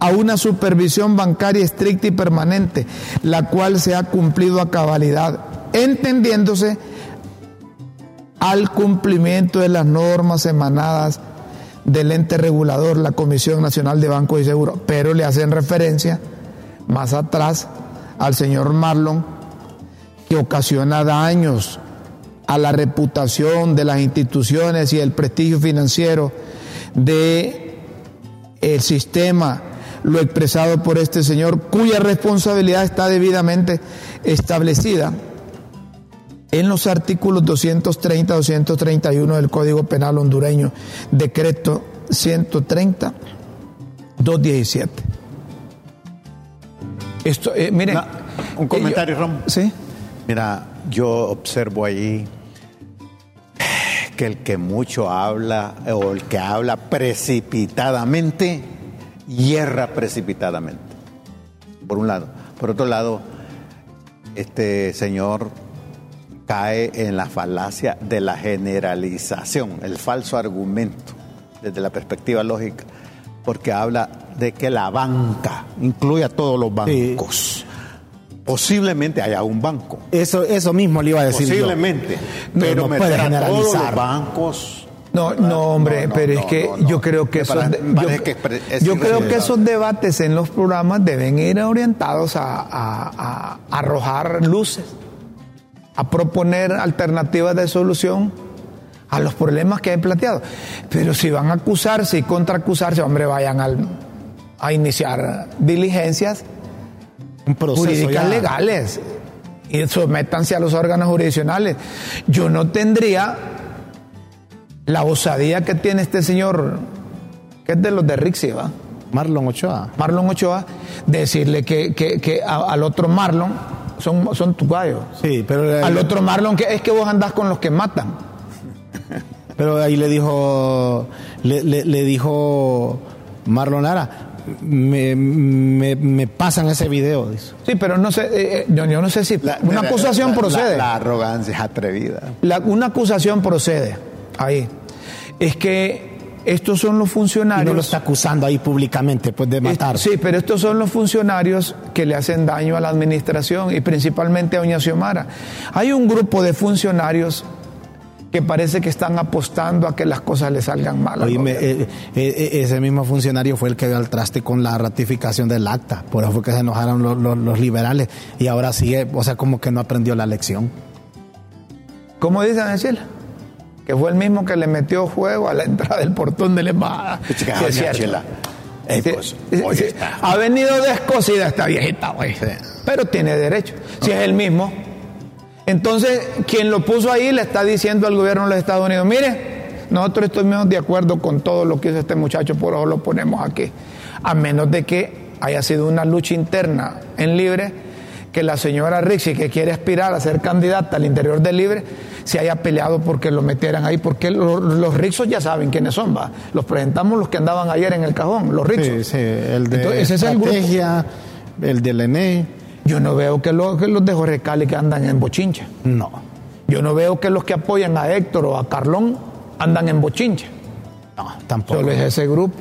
a una supervisión bancaria estricta y permanente, la cual se ha cumplido a cabalidad, entendiéndose al cumplimiento de las normas emanadas del ente regulador, la Comisión Nacional de Bancos y Seguros, pero le hacen referencia más atrás al señor Marlon, que ocasiona daños a la reputación de las instituciones y el prestigio financiero de el sistema lo expresado por este señor, cuya responsabilidad está debidamente establecida en los artículos 230 231 del Código Penal hondureño, decreto 130 217. Esto, eh, miren, un comentario, Rom. Sí. Mira, yo observo ahí que el que mucho habla o el que habla precipitadamente hierra precipitadamente. Por un lado. Por otro lado, este señor cae en la falacia de la generalización, el falso argumento desde la perspectiva lógica, porque habla de que la banca incluye a todos los bancos. Posiblemente haya un banco. Eso, eso mismo le iba a decir. Posiblemente. Pero no, puede todos los bancos no, no, hombre, pero es que yo creo que, esos, yo, creo que esos debates en los programas deben ir orientados a, arrojar luces, a proponer alternativas de solución a los problemas que hay planteado. Pero si van a acusarse y contraacusarse, hombre, vayan al, a iniciar diligencias jurídicas legales y sométanse a los órganos jurisdiccionales. Yo no tendría la osadía que tiene este señor, que es de los de Rixi, ¿va? Marlon Ochoa. Marlon Ochoa, decirle que, que, que al otro Marlon son, son tu gallo. Sí, pero. Al otro Marlon, que es que vos andás con los que matan. Pero ahí le dijo, le, le, dijo Marlon Lara, me, me, pasan ese video. Sí, pero no sé, eh, eh, yo, no sé si una acusación procede. La, arrogancia es atrevida. una acusación procede ahí. Es que estos son los funcionarios. no lo está acusando ahí públicamente, pues de matar. Sí, pero estos son los funcionarios que le hacen daño a la administración y principalmente a Doña Xiomara. Hay un grupo de funcionarios que parece que están apostando a que las cosas le salgan mal. Oíme, eh, eh, eh, ese mismo funcionario fue el que dio al traste con la ratificación del acta, por eso fue que se enojaron los, liberales y ahora sigue, o sea, como que no aprendió la lección. ¿Cómo dice Daniel? Que fue el mismo que le metió fuego a la entrada del portón de la embajada. Pues, ha venido descosida esta viejita, güey. Pero tiene derecho. Si es el mismo, entonces, quien lo puso ahí le está diciendo al gobierno de los Estados Unidos, mire, nosotros estamos de acuerdo con todo lo que hizo este muchacho, por eso lo ponemos aquí. A menos de que haya sido una lucha interna en Libre, que la señora Rixi, que quiere aspirar a ser candidata al interior de Libre, se haya peleado porque lo metieran ahí, porque los, Rixos ya saben quiénes son, va. Los presentamos los que andaban ayer en el cajón, los Rixos. Sí, sí, el de ese es el, grupo. el del ENE yo no veo que los, que los de Jorge Cali que andan en bochincha. No. Yo no veo que los que apoyan a Héctor o a Carlón andan en bochincha. No, tampoco. Solo es ese grupo.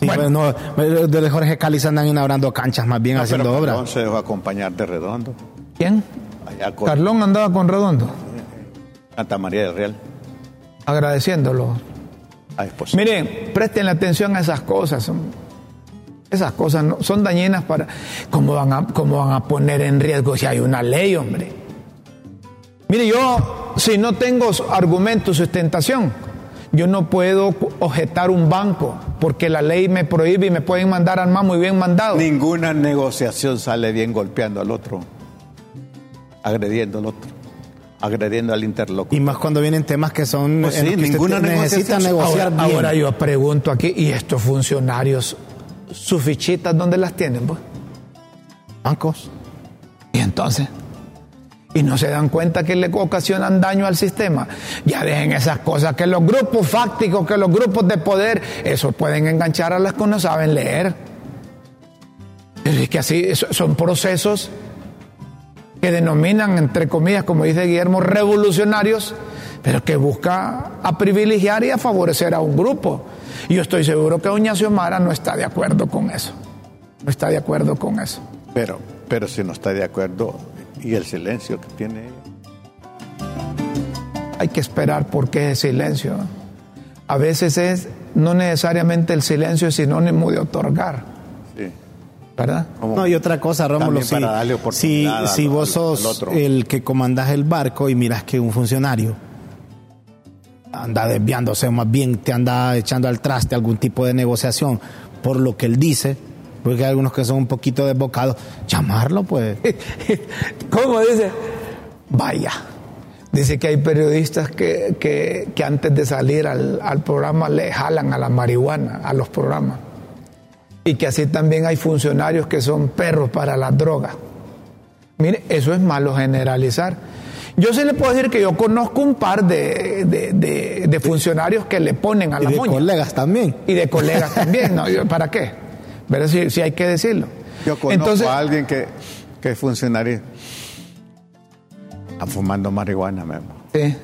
Sí, bueno, los de Jorge Cali se andan inaugurando canchas, más bien haciendo obras. Carlón se dejó acompañar de Redondo. ¿Quién? Carlón andaba con Redondo. Santa María del Real. Agradeciéndolo. Miren, presten atención a esas cosas. Esas cosas no, son dañinas para... ¿cómo van, a, ¿Cómo van a poner en riesgo si hay una ley, hombre? Mire, yo, si no tengo argumentos, sustentación, yo no puedo objetar un banco porque la ley me prohíbe y me pueden mandar al más muy bien mandado. Ninguna negociación sale bien golpeando al otro, agrediendo al otro, agrediendo al interlocutor. Y más cuando vienen temas que son pues sí, ninguna necesita negociar ahora, ahora yo pregunto aquí, ¿y estos funcionarios sus fichitas, ¿dónde las tienen? Pues? Bancos. Y entonces, y no se dan cuenta que le ocasionan daño al sistema. Ya dejen esas cosas, que los grupos fácticos, que los grupos de poder, eso pueden enganchar a las que no saben leer. Es que así son procesos que denominan, entre comillas, como dice Guillermo, revolucionarios, pero que busca a privilegiar y a favorecer a un grupo. Y yo estoy seguro que doña Xiomara no está de acuerdo con eso. No está de acuerdo con eso. Pero, pero si no está de acuerdo, ¿y el silencio que tiene Hay que esperar por qué es silencio. A veces es no necesariamente el silencio es sinónimo de otorgar. Sí. ¿Verdad? No, y otra cosa, Rómulo, si, si, vos sos el que comandás el barco y miras que un funcionario anda desviándose, más bien te anda echando al traste algún tipo de negociación por lo que él dice, porque hay algunos que son un poquito desbocados, llamarlo pues. ¿Cómo dice? Vaya. Dice que hay periodistas que, que, antes de salir al, al, programa le jalan a la marihuana, a los programas. Y que así también hay funcionarios que son perros para las drogas. Mire, eso es malo generalizar. Yo sí le puedo decir que yo conozco un par de, funcionarios que le ponen a la y de colegas también. Y de colegas también, ¿no? ¿Para qué? Pero si, si hay que decirlo. Yo conozco a alguien que, que es funcionario. Está fumando marihuana, mismo. Sí.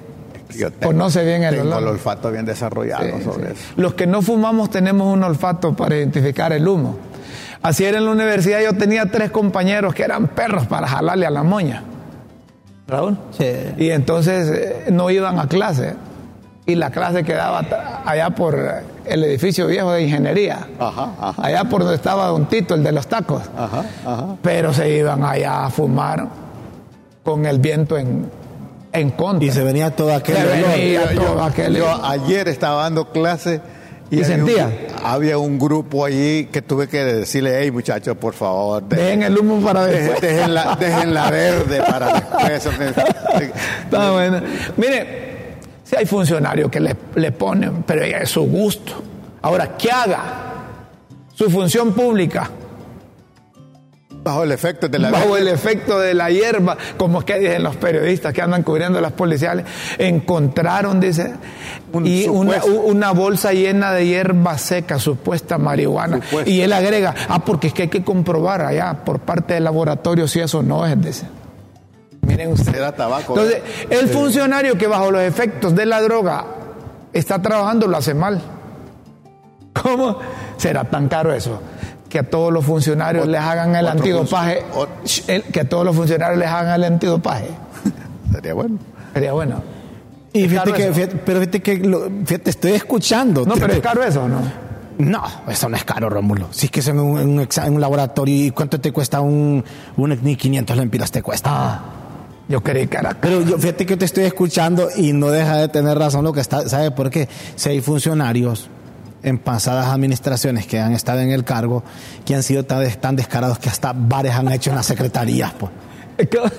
Yo Conoce bien el tengo el olfato bien desarrollado sobre eso. Los que no fumamos tenemos un olfato para identificar el humo. Así era en la universidad, yo tenía tres compañeros que eran perros para jalarle a la moña. Raúl. Sí. Y entonces eh, no iban a clase. Y la clase quedaba allá por el edificio viejo de ingeniería. Ajá, Allá por donde estaba Don Tito, el de los tacos. Ajá, Pero se iban allá a fumar con el viento en, en contra. Y se venía todo aquel, yo, ayer estaba dando clase Y, sentía. había un grupo allí que tuve que decirle, hey muchachos, por favor. Dejen, el humo para después. Dejen, la, verde para después. Está bueno. Mire, si hay funcionarios que le, le ponen, pero es su gusto. Ahora, ¿qué haga? Su función pública Bajo el efecto de la Bajo el efecto de la hierba, como es que dicen los periodistas que andan cubriendo las policiales, encontraron, dice, y una, bolsa llena de hierba seca, supuesta marihuana. Y él agrega, ah, porque es que hay que comprobar allá por parte del laboratorio si eso no es, dice. Miren ustedes. Era tabaco. Entonces, el funcionario que bajo los efectos de la droga está trabajando lo hace mal. ¿Cómo será tan caro eso? que a todos los funcionarios les hagan el antidopaje, que a todos los funcionarios les hagan el antidopaje. Sería bueno. Sería bueno. Y fíjate que, pero fíjate que, fíjate, estoy escuchando. No, pero es caro eso, ¿no? No, eso no es caro, Rómulo. Si es que es en un, un, laboratorio y cuánto te cuesta un, un ni 500 lempiras te cuesta. Ah, yo creí que era Pero yo, fíjate que te estoy escuchando y no deja de tener razón lo que está, ¿sabe por qué? Si hay funcionarios en pasadas administraciones que han estado en el cargo que han sido tan, descarados que hasta bares han hecho en las secretarías. Pues.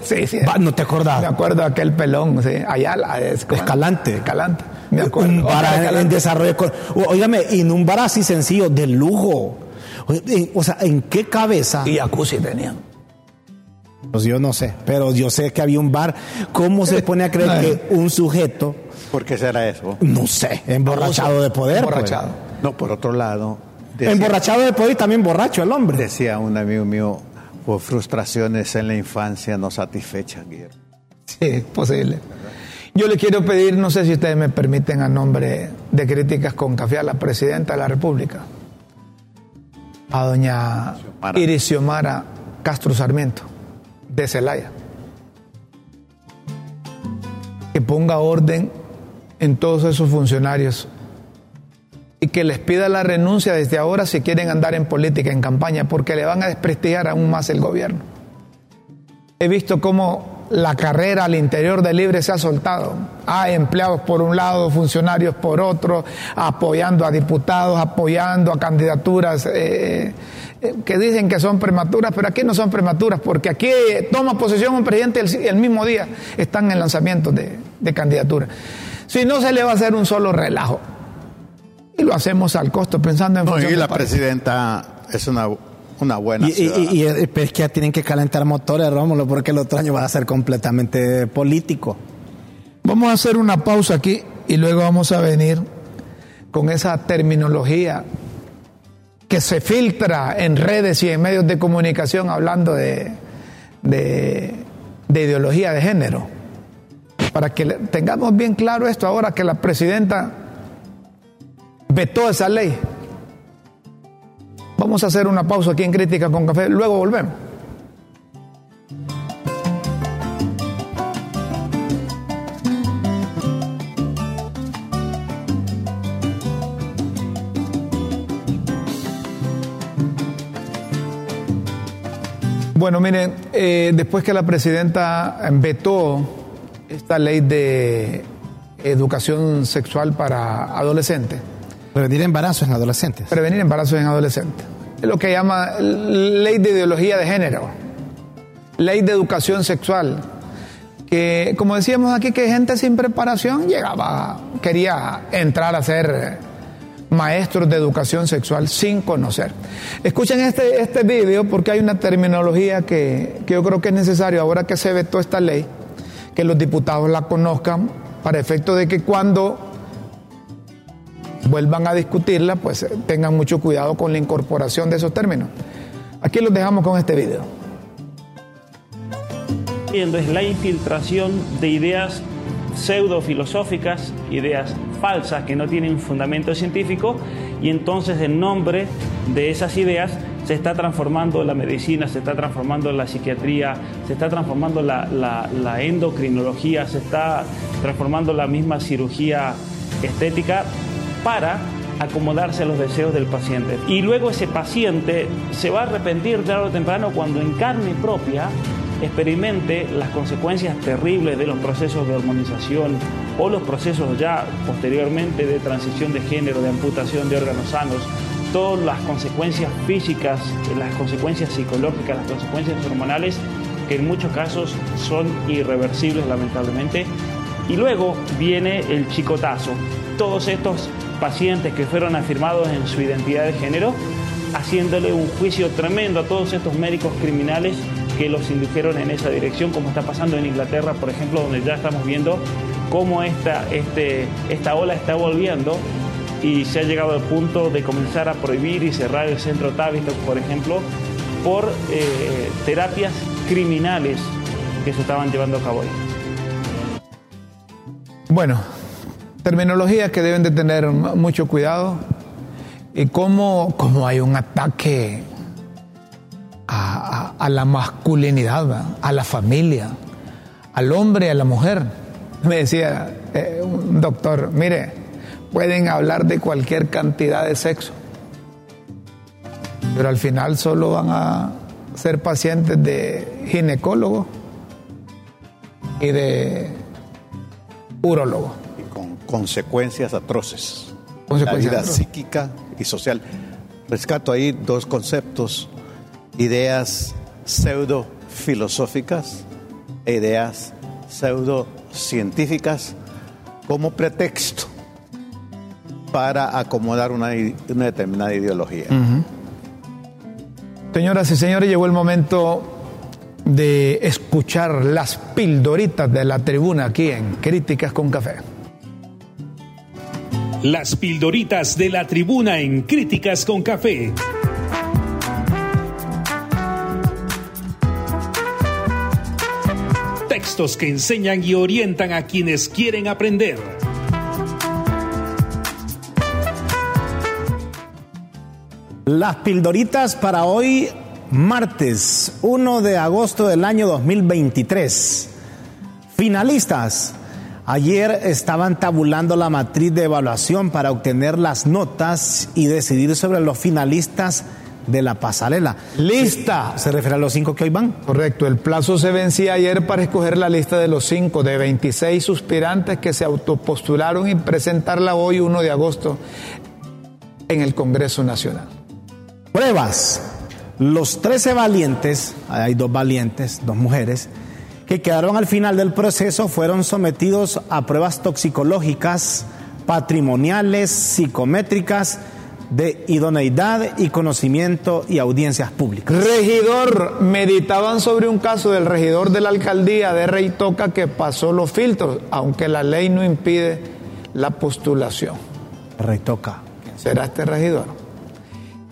Sí, sí. ¿No te acordás? Me acuerdo de aquel pelón, sí. Ayala. Es, Escalante. Escalante. Me acuerdo. Un bar en, desarrollo. Óigame, y en un bar así sencillo, de lujo. O sea, ¿en qué cabeza? Y jacuzzi tenían. Pues yo no sé, pero yo sé que había un bar. ¿Cómo se pone a creer que un sujeto. ¿Por qué será eso? No sé, emborrachado de poder. Pues. Emborrachado. No, por otro lado. Emborrachado de poder y también borracho el hombre. Decía un amigo mío, por frustraciones en la infancia no satisfechas, Guillermo. Sí, posible. Yo le quiero pedir, no sé si ustedes me permiten, a nombre de Críticas con Café a la Presidenta de la República, a doña Irisiomara Castro Sarmiento, de Celaya, que ponga orden en todos esos funcionarios y que les pida la renuncia desde ahora si quieren andar en política, en campaña, porque le van a desprestigiar aún más el gobierno. He visto cómo la carrera al interior del Libre se ha soltado. Hay empleados por un lado, funcionarios por otro, apoyando a diputados, apoyando a candidaturas eh, que dicen que son prematuras, pero aquí no son prematuras, porque aquí toma posesión un presidente el, mismo día, están en lanzamiento de, de candidatura. Si no se le va a hacer un solo relajo y lo hacemos al costo pensando en... No, y la presidenta es una, una buena... Y, y, es que ya tienen que calentar motores, Rómulo, porque el otro año va a ser completamente político. Vamos a hacer una pausa aquí y luego vamos a venir con esa terminología que se filtra en redes y en medios de comunicación hablando de, de, de ideología de género. Para que tengamos bien claro esto ahora que la presidenta vetó esa ley. Vamos a hacer una pausa aquí en Crítica con Café, luego volvemos. Bueno, miren, eh, después que la presidenta vetó esta ley de educación sexual para adolescentes, Prevenir embarazos en adolescentes. Prevenir embarazos en adolescentes. Es lo que llama ley de ideología de género, ley de educación sexual. Que, como decíamos aquí, que gente sin preparación llegaba, quería entrar a ser maestros de educación sexual sin conocer. Escuchen este, este video porque hay una terminología que, que yo creo que es necesario ahora que se vetó esta ley, que los diputados la conozcan para efecto de que cuando vuelvan a discutirla, pues eh, tengan mucho cuidado con la incorporación de esos términos. Aquí los dejamos con este video. Es la infiltración de ideas pseudofilosóficas, ideas falsas que no tienen fundamento científico y entonces en nombre de esas ideas se está transformando la medicina, se está transformando la psiquiatría, se está transformando la, la endocrinología, se está transformando la misma cirugía estética para acomodarse a los deseos del paciente. Y luego ese paciente se va a arrepentir tarde o temprano cuando en carne propia experimente las consecuencias terribles de los procesos de hormonización o los procesos ya posteriormente de transición de género, de amputación de órganos sanos, todas las consecuencias físicas, las consecuencias psicológicas, las consecuencias hormonales, que en muchos casos son irreversibles lamentablemente. Y luego viene el chicotazo. Todos estos pacientes que fueron afirmados en su identidad de género, haciéndole un juicio tremendo a todos estos médicos criminales que los indujeron en esa dirección, como está pasando en Inglaterra, por ejemplo, donde ya estamos viendo cómo esta, este, esta ola está volviendo y se ha llegado al punto de comenzar a prohibir y cerrar el centro Tavistock, por ejemplo, por eh, terapias criminales que se estaban llevando a cabo ahí. Bueno, terminologías que deben de tener mucho cuidado y cómo, cómo hay un ataque a, la masculinidad, a la familia, al hombre, a la mujer. Me decía eh, un doctor, mire, pueden hablar de cualquier cantidad de sexo, pero al final solo van a ser pacientes de ginecólogo y de urólogo. Y con consecuencias atroces. Consecuencias la vida psíquica y social. Rescato ahí dos conceptos ideas pseudo filosóficas e ideas pseudo científicas como pretexto para acomodar una, determinada ideología. Señoras y señores, llegó el momento de escuchar las pildoritas de la tribuna aquí en Críticas con Café. Las pildoritas de la tribuna en Críticas con Café. Textos que enseñan y orientan a quienes quieren aprender. Las pildoritas para hoy, martes 1 de agosto del año 2023. Finalistas. Ayer estaban tabulando la matriz de evaluación para obtener las notas y decidir sobre los finalistas de la pasarela. Lista. ¿Se refiere a los cinco que hoy van? Correcto. El plazo se vencía ayer para escoger la lista de los cinco, de 26 suspirantes que se autopostularon y presentarla hoy, 1 de agosto, en el Congreso Nacional. Pruebas. Los 13 valientes, hay dos valientes, dos mujeres, que quedaron al final del proceso fueron sometidos a pruebas toxicológicas, patrimoniales, psicométricas, de idoneidad y conocimiento y audiencias públicas. Regidor, meditaban sobre un caso del regidor de la alcaldía de Rey Toca que pasó los filtros, aunque la ley no impide la postulación. Rey Toca. ¿Será este regidor?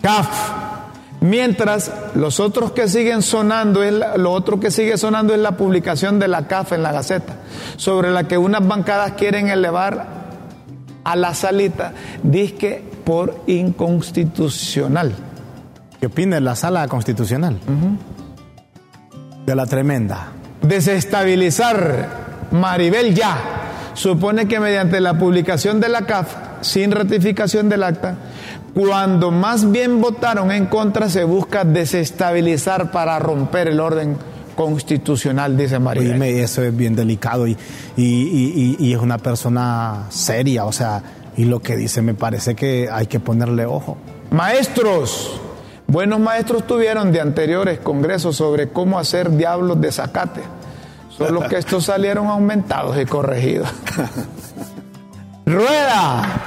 CAF. Mientras los otros que siguen sonando, es lo otro que sigue sonando es la publicación de la CAF en la Gaceta, sobre la que unas bancadas quieren elevar a la salita, dice por inconstitucional. ¿Qué opina la sala constitucional? De la tremenda. Desestabilizar Maribel ya. Supone que mediante la publicación de la CAF, sin ratificación del acta, cuando más bien votaron en contra, se busca desestabilizar para romper el orden constitucional, dice Maribel. eso es bien delicado y, y es una persona seria, o sea, y lo que dice me parece que hay que ponerle ojo. Maestros, buenos maestros tuvieron de anteriores congresos sobre cómo hacer diablos de zacate. Solo que estos salieron aumentados y corregidos. Rueda.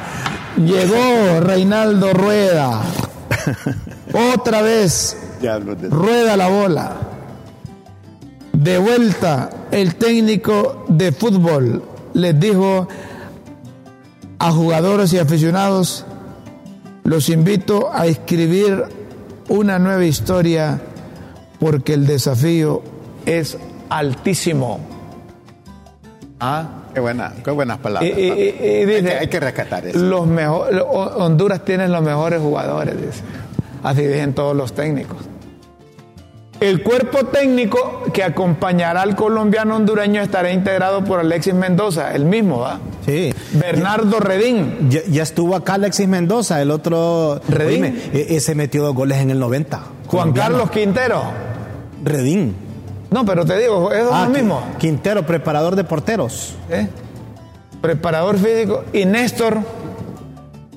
Llegó Reinaldo Rueda. Otra vez. Rueda la bola. De vuelta, el técnico de fútbol les dijo a jugadores y aficionados, los invito a escribir una nueva historia porque el desafío es altísimo. ¿Ah? Qué, buena, qué buenas palabras. hay, que, rescatar eso. Los mejor, Honduras tiene los mejores jugadores, dice. Así dicen todos los técnicos. El cuerpo técnico que acompañará al colombiano hondureño estará integrado por Alexis Mendoza, el mismo, ¿va? Sí. Bernardo Redín. Ya, estuvo acá Alexis Mendoza, el otro. Redín. E, ese metió dos goles en el 90. Juan Carlos Quintero. Redín. No, pero te digo, es Ah, lo mismo. Quintero, preparador de porteros. ¿eh? Preparador físico y Néstor,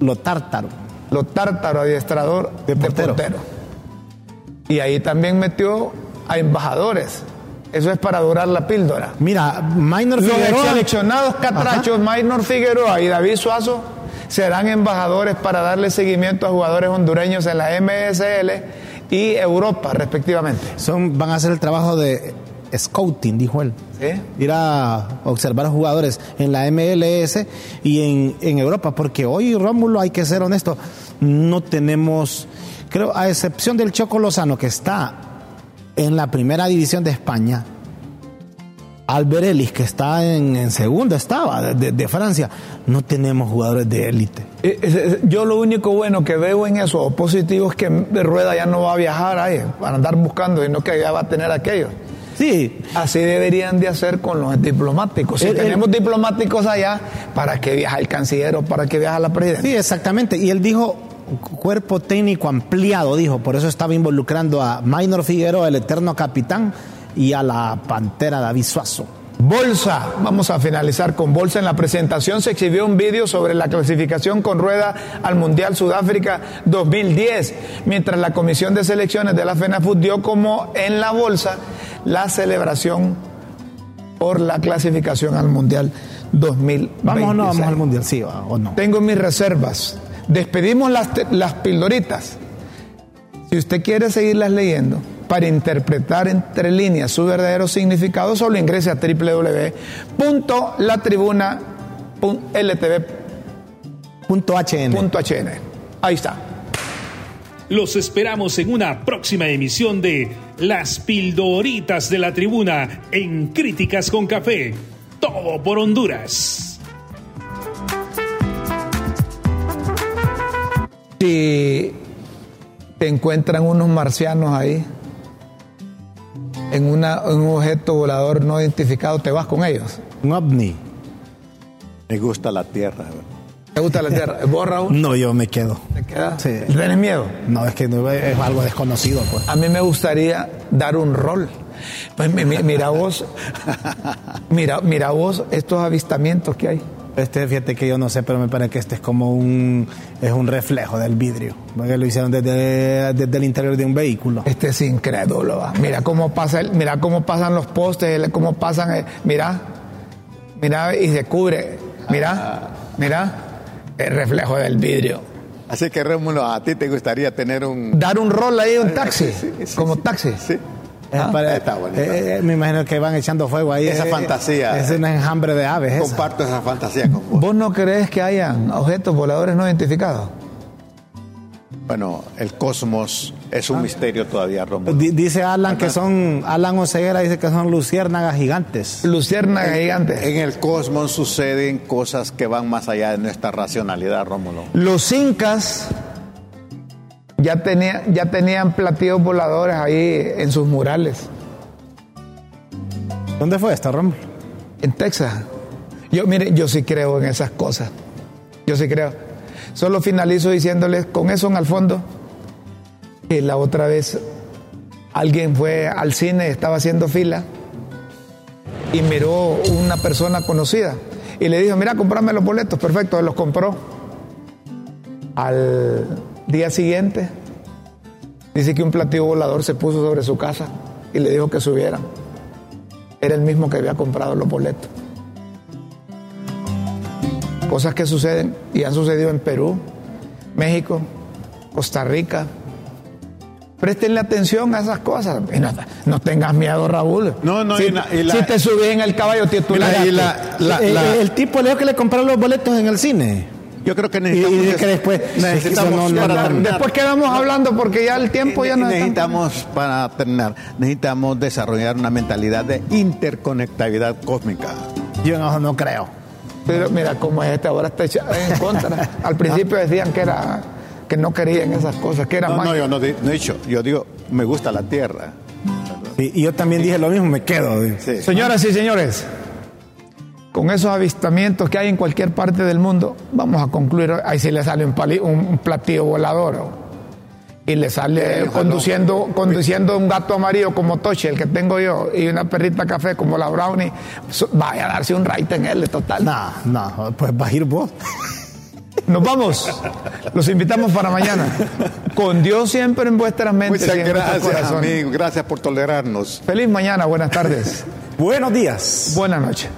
Lo tártaro. lo tártaro, adiestrador De portero. Y ahí también metió a embajadores. Eso es para durar la píldora. Mira, Minor Los Figueroa. seleccionados catrachos, Maynor Figueroa y David Suazo, serán embajadores para darle seguimiento a jugadores hondureños en la MSL y Europa, respectivamente. Son, van a hacer el trabajo de scouting, dijo él. ¿Sí? Ir a observar jugadores en la MLS y en, en Europa, porque hoy, Rómulo, hay que ser honesto, no tenemos, creo, a excepción del Choco Lozano, que está en la primera división de España, Albert Ellis, que está en, en segunda, estaba de, de Francia, no tenemos jugadores de élite. Eh, Yo lo único bueno que veo en eso positivo es que Rueda ya no va a viajar ahí para andar buscando, sino que ya va a tener aquello. Sí, Así deberían de hacer con los diplomáticos. Si El- el- tenemos diplomáticos allá, ¿para qué viaja el canciller o para qué viaja la presidenta? Sí, exactamente. Y él dijo cuerpo técnico ampliado, dijo. Por eso estaba involucrando a Minor Figueroa, el eterno capitán, y a la pantera David Suazo. Bolsa, vamos a finalizar con Bolsa. En la presentación se exhibió un vídeo sobre la clasificación con rueda al Mundial Sudáfrica 2010, mientras la Comisión de Selecciones de la FENAFUT dio como en la Bolsa la celebración por la clasificación al Mundial 2020. ¿Vamos o no vamos al mundial? Sí o no. Tengo mis reservas. Despedimos las, las pildoritas. Si usted quiere seguirlas leyendo para interpretar entre líneas su verdadero significado, solo ingrese a www.latribuna.ltv.hn. Ahí está. Los esperamos en una próxima emisión de Las Pildoritas de la Tribuna en Críticas con Café. Todo por Honduras. Si te encuentran unos marcianos ahí, en, una, en un objeto volador no identificado, te vas con ellos. Un ovni. Me gusta la tierra. ¿Te gusta la Tierra? ¿Vos, Raúl? No, yo me quedo. ¿Te quedas? Sí. ¿Tienes miedo? No, es que no, es algo desconocido. Pues. A mí me gustaría dar un rol. Pues mi- mi- mira vos, mira, mira vos estos avistamientos que hay. Este, fíjate que yo no sé, pero me parece que este es como un, es un reflejo del vidrio. Porque lo hicieron desde, desde el interior de un vehículo. Este es incrédulo. va. Mira cómo pasa, el- mira cómo pasan los postes, el- cómo pasan, eh, mira, mira y se cubre, mira, mira el reflejo del vidrio. Así que Rómulo, a ti te gustaría tener un... Dar un rol ahí un taxi, Sí, sí, sí, como sí. taxi. Sí. Para- está bonito. eh, eh, me imagino que van echando fuego ahí. Esa Eh, fantasía. Es un enjambre de aves. Comparto esa fantasía con vos. ¿Vos no crees que hayan objetos voladores no identificados? Bueno, el cosmos es un misterio todavía, Rómulo. Di- Dice Alan que son, Alan Oceguera dice que son luciérnagas gigantes. Luciérnagas gigantes. En el cosmos suceden cosas que van más allá de nuestra racionalidad, Rómulo. Los incas ya, tenía- ya tenían platillos voladores ahí en sus murales, ¿Dónde fue esto, Rómulo? en Texas. Yo, mire, yo sí creo en esas cosas. Yo sí creo. Solo finalizo diciéndoles con eso en el fondo que la otra vez alguien fue al cine, estaba haciendo fila y miró una persona conocida y le dijo, mira, comprame los boletos, perfecto, los compró. Al día siguiente, dice que un platillo volador se puso sobre su casa y le dijo que subieran. Era el mismo que había comprado los boletos. Cosas que suceden y han sucedido en Perú, México, Costa Rica. Préstenle atención a esas cosas. Y no, no tengas miedo, Raúl. No, no, si, y la- y la- si te subís en el caballo titular. Y la- la- Eh, la- eh, el tipo le dijo que le compraron los boletos en el cine. Yo creo que Y, necesitamos... y dice que después necesitamos no, no, para no, terminar. Después quedamos hablando porque ya el tiempo ya no está. necesitamos, para terminar, necesitamos desarrollar una mentalidad de interconectividad cósmica. Yo no, no creo. Pero mira cómo es este, ahora está en contra. Al principio decían que era que no querían esas cosas, que era No, no, magia. yo no he dicho, yo digo, me gusta la Tierra. Y, y yo también dije lo mismo, me quedo. Sí. Señoras y señores, con esos avistamientos que hay en cualquier parte del mundo, vamos a concluir. Ahí sí le sale un, pali- un platillo volador. y le sale conduciendo, conduciendo un gato amarillo como Toche, el que tengo yo, y una perrita café como la Brownie, vaya a darse un right en él, total. No, no, pues va a ir vos. Nos vamos. Los invitamos para mañana. Con Dios siempre en vuestras mentes. Muchas gracias, amigo. Gracias por tolerarnos. Feliz mañana. Buenas tardes. Buenos días. Buenas noches.